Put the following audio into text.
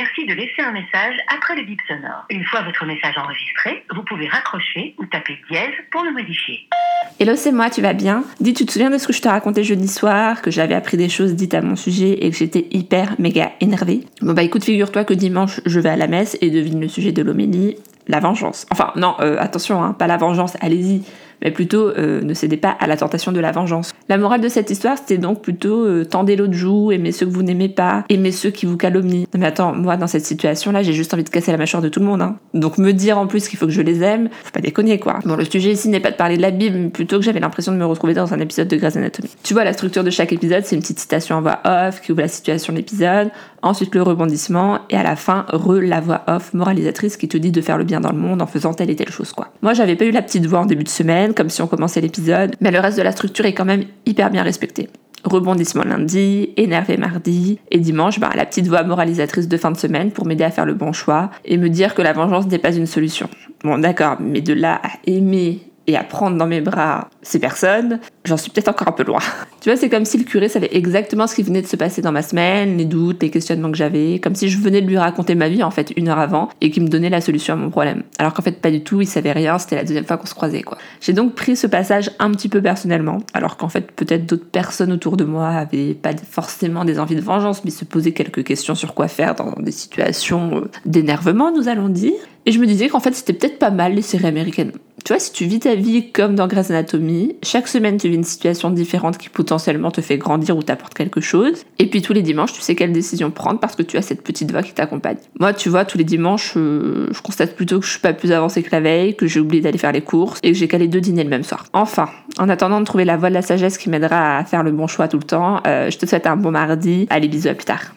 suffit de laisser un message après le bip sonore. Une fois votre message enregistré, vous pouvez raccrocher ou taper dièse pour le modifier. Hello, c'est moi, tu vas bien? Dis, tu te souviens de ce que je te racontais jeudi soir, que j'avais appris des choses dites à mon sujet et que j'étais hyper méga énervée? Bon bah écoute, figure-toi que dimanche, je vais à la messe et devine le sujet de l'homélie, la vengeance. Enfin, non, euh, attention, hein, pas la vengeance, allez-y mais plutôt euh, ne cédez pas à la tentation de la vengeance. La morale de cette histoire, c'était donc plutôt euh, tendez l'autre joue, aimez ceux que vous n'aimez pas, aimez ceux qui vous calomnient. Non mais attends, moi dans cette situation-là, j'ai juste envie de casser la mâchoire de tout le monde. Hein. Donc me dire en plus qu'il faut que je les aime, faut pas déconner quoi. Bon, le sujet ici n'est pas de parler de la Bible, mais plutôt que j'avais l'impression de me retrouver dans un épisode de Grey's Anatomy. Tu vois, la structure de chaque épisode, c'est une petite citation en voix off qui ouvre la situation de l'épisode, ensuite le rebondissement, et à la fin, re la voix off moralisatrice qui te dit de faire le bien dans le monde en faisant telle et telle chose quoi. Moi j'avais pas eu la petite voix en début de semaine, comme si on commençait épisode, mais le reste de la structure est quand même hyper bien respecté. Rebondissement lundi, énervé mardi, et dimanche, bah, la petite voix moralisatrice de fin de semaine pour m'aider à faire le bon choix et me dire que la vengeance n'est pas une solution. Bon d'accord, mais de là à aimer et à prendre dans mes bras ces personnes, j'en suis peut-être encore un peu loin. Tu vois, c'est comme si le curé savait exactement ce qui venait de se passer dans ma semaine, les doutes, les questionnements que j'avais, comme si je venais de lui raconter ma vie en fait une heure avant et qu'il me donnait la solution à mon problème. Alors qu'en fait pas du tout, il savait rien, c'était la deuxième fois qu'on se croisait quoi. J'ai donc pris ce passage un petit peu personnellement, alors qu'en fait peut-être d'autres personnes autour de moi avaient pas forcément des envies de vengeance, mais se posaient quelques questions sur quoi faire dans des situations euh, d'énervement, nous allons dire. Et je me disais qu'en fait c'était peut-être pas mal les séries américaines. Tu vois, si tu vis ta vie comme dans Grey's Anatomy, chaque semaine tu vis une situation différente qui potentiellement te fait grandir ou t'apporte quelque chose. Et puis tous les dimanches, tu sais quelle décision prendre parce que tu as cette petite voix qui t'accompagne. Moi, tu vois, tous les dimanches, euh, je constate plutôt que je suis pas plus avancée que la veille, que j'ai oublié d'aller faire les courses et que j'ai calé deux dîners le même soir. Enfin, en attendant de trouver la voie de la sagesse qui m'aidera à faire le bon choix tout le temps, euh, je te souhaite un bon mardi. Allez, bisous, à plus tard.